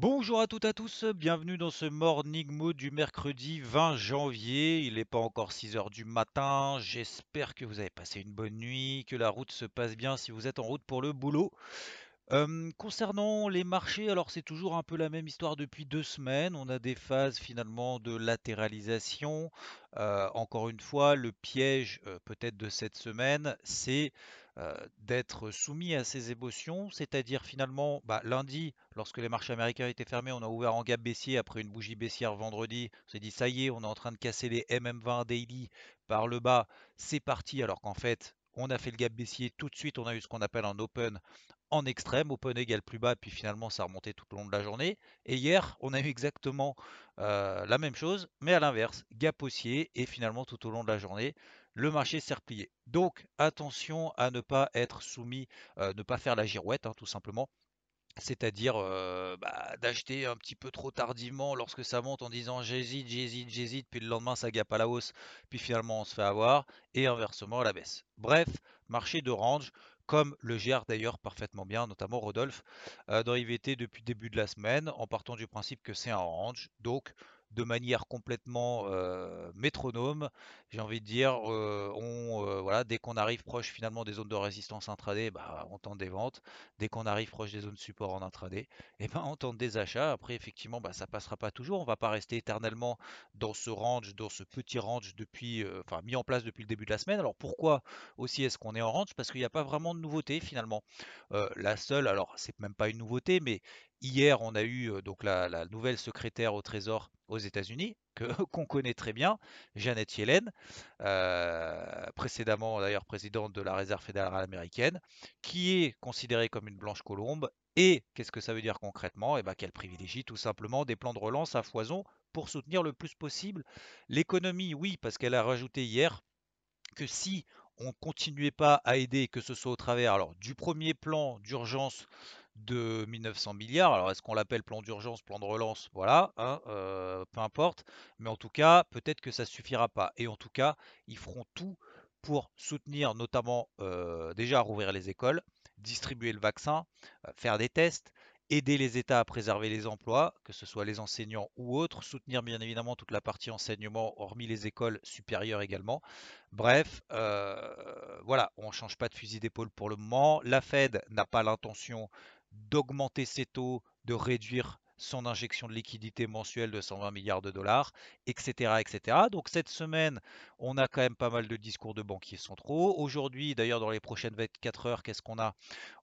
Bonjour à toutes et à tous, bienvenue dans ce Morning Mood du mercredi 20 janvier. Il n'est pas encore 6h du matin. J'espère que vous avez passé une bonne nuit, que la route se passe bien si vous êtes en route pour le boulot. Concernant les marchés, alors c'est toujours un peu la même histoire depuis deux semaines. On a des phases finalement de latéralisation. Encore une fois, le piège peut-être de cette semaine, c'est d'être soumis à ces émotions, c'est-à-dire finalement bah, lundi, lorsque les marchés américains étaient fermés, on a ouvert en gap baissier après une bougie baissière vendredi. On s'est dit ça y est, on est en train de casser les MM20 daily par le bas, c'est parti, alors qu'en fait on a fait le gap baissier, tout de suite on a eu ce qu'on appelle un open en extrême, open égal plus bas, puis finalement ça a remonté tout au long de la journée. Et hier, on a eu exactement euh, la même chose, mais à l'inverse, gap haussier, et finalement tout au long de la journée, le marché s'est replié. Donc attention à ne pas être soumis, euh, ne pas faire la girouette, hein, tout simplement. C'est-à-dire euh, bah, d'acheter un petit peu trop tardivement lorsque ça monte en disant j'hésite, j'hésite, j'hésite, puis le lendemain ça gape à la hausse, puis finalement on se fait avoir, et inversement à la baisse. Bref, marché de range, comme le gère d'ailleurs parfaitement bien, notamment Rodolphe, euh, dans IVT depuis le début de la semaine, en partant du principe que c'est un range. Donc de manière complètement métronome. J'ai envie de dire, voilà, dès qu'on arrive proche finalement des zones de résistance intraday, bah, on tente des ventes. Dès qu'on arrive proche des zones support en intraday, eh ben, on tente des achats. Après, effectivement, bah, ça passera pas toujours. On va pas rester éternellement dans ce range, dans ce petit range depuis, enfin, mis en place depuis le début de la semaine. Alors pourquoi aussi est-ce qu'on est en range? Parce qu'il n'y a pas vraiment de nouveauté finalement. la seule, alors c'est même pas une nouveauté, mais Hier, on a eu donc la, nouvelle secrétaire au Trésor aux États-Unis, qu'on connaît très bien, Janet Yellen, précédemment d'ailleurs présidente de la Réserve fédérale américaine, qui est considérée comme une blanche colombe. Et qu'est-ce que ça veut dire concrètement? Eh bien qu'elle privilégie tout simplement des plans de relance à foison pour soutenir le plus possible l'économie. Oui, parce qu'elle a rajouté hier que si on ne continuait pas à aider, que ce soit au travers du premier plan d'urgence de 1900 milliards. Alors, est-ce qu'on l'appelle plan d'urgence, plan de relance? Voilà, hein, euh, peu importe. Mais en tout cas, peut-être que ça suffira pas. Et en tout cas, ils feront tout pour soutenir notamment euh, déjà rouvrir les écoles, distribuer le vaccin, euh, faire des tests, aider les États à préserver les emplois, que ce soit les enseignants ou autres, soutenir bien évidemment toute la partie enseignement, hormis les écoles supérieures également. Bref, voilà, on ne change pas de fusil d'épaule pour le moment. La Fed n'a pas l'intention d'augmenter ses taux, de réduire son injection de liquidité mensuelle de 120 milliards de dollars, etc., etc. Donc cette semaine, on a quand même pas mal de discours de banquiers centraux. Aujourd'hui, d'ailleurs, dans les prochaines 24 heures, qu'est-ce qu'on a?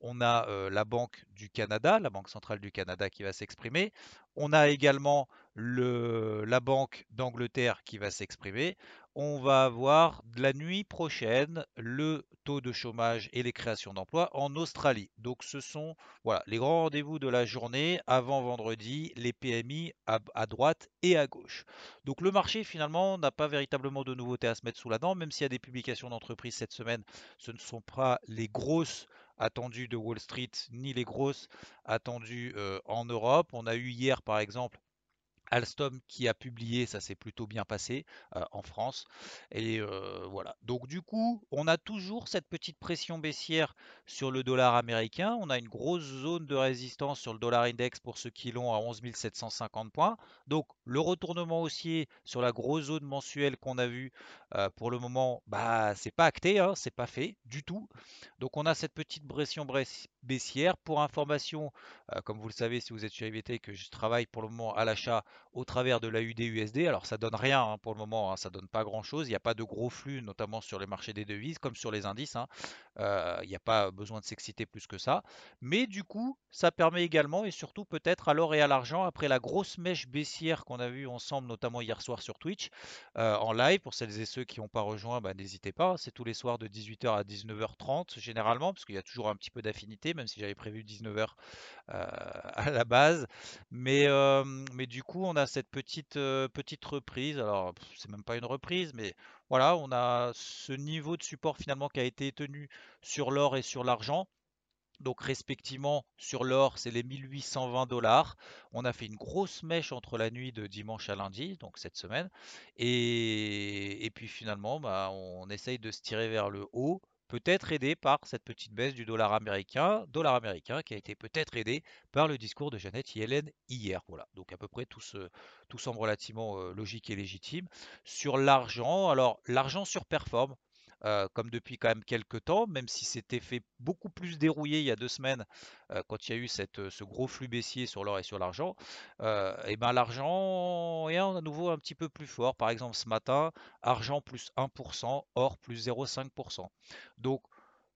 On a euh, la Banque du Canada, la Banque centrale du Canada qui va s'exprimer. On a également le, la Banque d'Angleterre qui va s'exprimer on va avoir la nuit prochaine le taux de chômage et les créations d'emplois en Australie. Donc ce sont voilà, les grands rendez-vous de la journée avant vendredi, les PMI à, droite et à gauche. Donc le marché finalement n'a pas véritablement de nouveautés à se mettre sous la dent, même s'il y a des publications d'entreprises cette semaine, ce ne sont pas les grosses attendues de Wall Street ni les grosses attendues euh, en Europe. On a eu hier par exemple Alstom qui a publié, ça s'est plutôt bien passé euh, en France. Et euh, voilà. Donc du coup, on a toujours cette petite pression baissière sur le dollar américain. On a une grosse zone de résistance sur le dollar index pour ceux qui l'ont à 11 750 points. Donc le retournement haussier sur la grosse zone mensuelle qu'on a vu euh, pour le moment, bah c'est pas acté, hein, c'est pas fait du tout. Donc on a cette petite pression baissière. Pour information, comme vous le savez si vous êtes sur IVT, que je travaille pour le moment à l'achat au travers de la UD-USD. Alors ça donne rien hein, pour le moment, hein, ça donne pas grand-chose. Il n'y a pas de gros flux, notamment sur les marchés des devises, comme sur les indices. Hein. Euh, il n'y a pas besoin de s'exciter plus que ça. Mais du coup, ça permet également, et surtout peut-être à l'or et à l'argent, après la grosse mèche baissière qu'on a vue ensemble, notamment hier soir sur Twitch, euh, en live, pour celles et ceux qui n'ont pas rejoint, bah, n'hésitez pas. C'est tous les soirs de 18h à 19h30 généralement, parce qu'il y a toujours un petit peu d'affinité, même si j'avais prévu 19h euh, à la base. Mais, mais du coup, on a cette petite, petite reprise. Alors, c'est même pas une reprise, mais voilà, on a ce niveau de support finalement qui a été tenu sur l'or et sur l'argent. Donc respectivement sur l'or c'est les 1820 dollars. On a fait une grosse mèche entre la nuit de dimanche à lundi, donc cette semaine. Et, puis finalement bah, on essaye de se tirer vers le haut peut-être aidé par cette petite baisse du dollar américain, qui a été peut-être aidé par le discours de Jeannette Yellen hier. Voilà, donc à peu près tout, tout semble relativement euh, logique et légitime. Sur l'argent, alors l'argent surperforme. Euh, comme depuis quand même quelques temps, même si c'était fait beaucoup plus dérouillé il y a deux semaines euh, quand il y a eu cette, ce gros flux baissier sur l'or et sur l'argent, euh, et ben l'argent est à nouveau un petit peu plus fort. Par exemple ce matin, argent plus 1%, or plus 0,5%. Donc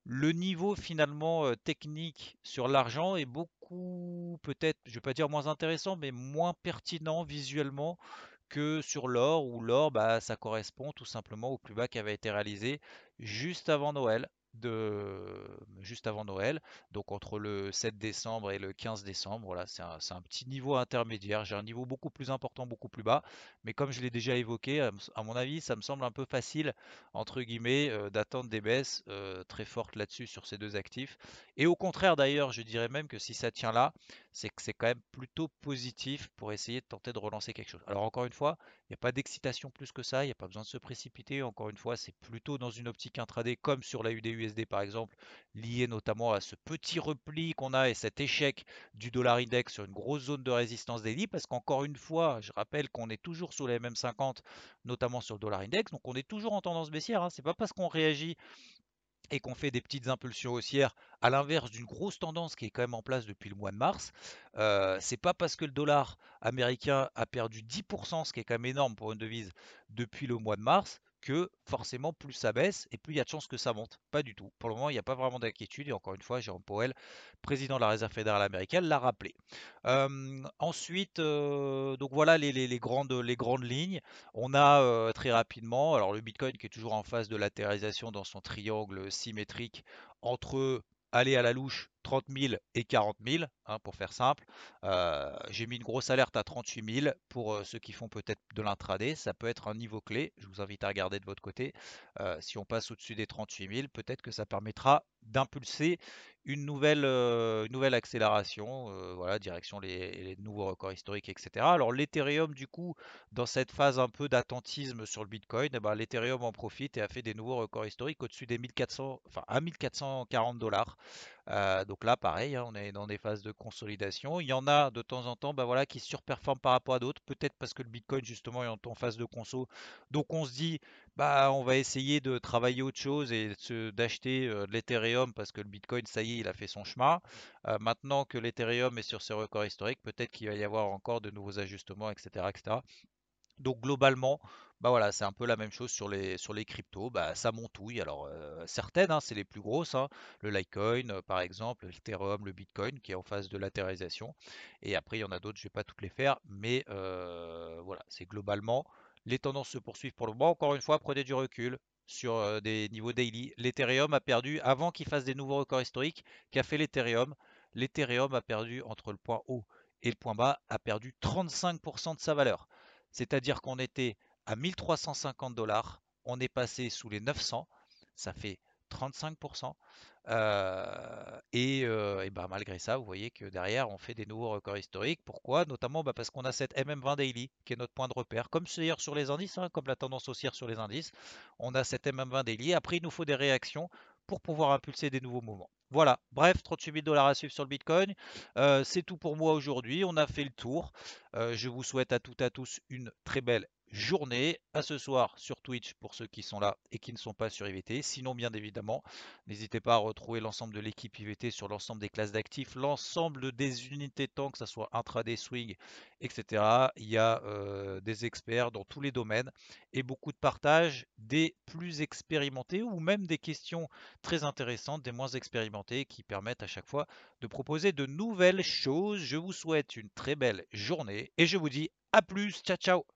le niveau finalement technique sur l'argent est beaucoup peut-être, je ne vais pas dire moins intéressant, mais moins pertinent visuellement que sur l'or, où l'or, bah, ça correspond tout simplement au plus bas qui avait été réalisé juste avant Noël juste avant Noël, donc entre le 7 décembre et le 15 décembre. Voilà, c'est un, petit niveau intermédiaire. J'ai un niveau beaucoup plus important, beaucoup plus bas, mais comme je l'ai déjà évoqué, à, mon avis, ça me semble un peu facile entre guillemets euh, d'attendre des baisses euh, très fortes là-dessus sur ces deux actifs. Et au contraire, d'ailleurs, je dirais même que si ça tient là, c'est que c'est quand même plutôt positif pour essayer de tenter de relancer quelque chose. Alors encore une fois, il n'y a pas d'excitation plus que ça, il n'y a pas besoin de se précipiter. Encore une fois, c'est plutôt dans une optique intraday comme sur la Par exemple, lié notamment à ce petit repli qu'on a et cet échec du dollar index sur une grosse zone de résistance daily. Parce qu'encore une fois, je rappelle qu'on est toujours sous les mêmes 50, notamment sur le dollar index. Donc on est toujours en tendance baissière. Hein. C'est pas parce qu'on réagit et qu'on fait des petites impulsions haussières, à l'inverse d'une grosse tendance qui est quand même en place depuis le mois de mars. Euh, c'est pas parce que le dollar américain a perdu 10%, ce qui est quand même énorme pour une devise depuis le mois de mars, que forcément plus ça baisse et plus il y a de chances que ça monte. Pas du tout. Pour le moment, il n'y a pas vraiment d'inquiétude et encore une fois, Jérôme Powell, président de la Réserve fédérale américaine, l'a rappelé. ensuite, euh, donc voilà les, grandes, les grandes lignes. On a euh, très rapidement, alors le Bitcoin qui est toujours en phase de latéralisation dans son triangle symétrique entre aller à la louche 30 000 et 40 000, hein, pour faire simple. Euh, j'ai mis une grosse alerte à 38 000 pour euh, ceux qui font peut-être de l'intraday. Ça peut être un niveau clé. Je vous invite à regarder de votre côté. Euh, si on passe au-dessus des 38 000, peut-être que ça permettra d'impulser une nouvelle, nouvelle accélération, voilà, direction les, nouveaux records historiques, etc. Alors l'Ethereum, du coup, dans cette phase un peu d'attentisme sur le Bitcoin, eh ben, l'Ethereum en profite et a fait des nouveaux records historiques au-dessus des 1400, enfin à 1440 dollars. Euh, donc là, pareil, hein, on est dans des phases de consolidation. Il y en a de temps en temps bah voilà, qui surperforment par rapport à d'autres, peut-être parce que le Bitcoin justement est en phase de conso. Donc on se dit, bah on va essayer de travailler autre chose et d'acheter euh, l'Ethereum parce que le Bitcoin, ça y est, il a fait son chemin. Euh, maintenant que l'Ethereum est sur ses records historiques, peut-être qu'il va y avoir encore de nouveaux ajustements, etc. Donc globalement, bah c'est un peu la même chose sur les, sur les cryptos. Bah, ça montouille. Alors euh, certaines, hein, c'est les plus grosses. Hein. le Litecoin, euh, par exemple, l'Ethereum, le Bitcoin, qui est en phase de latéralisation. Et après, il y en a d'autres, je ne vais pas toutes les faire. Mais euh, voilà, c'est globalement, les tendances se poursuivent pour le moment. Encore une fois, prenez du recul sur des niveaux daily. L'Ethereum a perdu, avant qu'il fasse des nouveaux records historiques, qu'a fait l'Ethereum? L'Ethereum a perdu entre le point haut et le point bas, a perdu 35% de sa valeur. C'est-à-dire qu'on était à 1350 dollars, on est passé sous les 900, ça fait 35%. Euh, et, euh, bah, malgré ça, vous voyez que derrière, on fait des nouveaux records historiques. Pourquoi? Notamment bah, parce qu'on a cette MM20 Daily qui est notre point de repère, comme d'ailleurs sur les indices, hein, comme la tendance haussière sur les indices. On a cette MM20 Daily. Après, il nous faut des réactions pour pouvoir impulser des nouveaux mouvements. Voilà, bref, 38 000 dollars à suivre sur le Bitcoin. Euh, c'est tout pour moi aujourd'hui. On a fait le tour. je vous souhaite à toutes et à tous une très belle journée. À ce soir sur Twitch pour ceux qui sont là et qui ne sont pas sur IVT. Sinon, bien évidemment, n'hésitez pas à retrouver l'ensemble de l'équipe IVT sur l'ensemble des classes d'actifs, l'ensemble des unités temps, que ce soit intraday, swing, etc. Il y a euh, des experts dans tous les domaines et beaucoup de partage des plus expérimentés ou même des questions très intéressantes des moins expérimentés qui permettent à chaque fois de proposer de nouvelles choses. Je vous souhaite une très belle journée et je vous dis à plus. Ciao, ciao.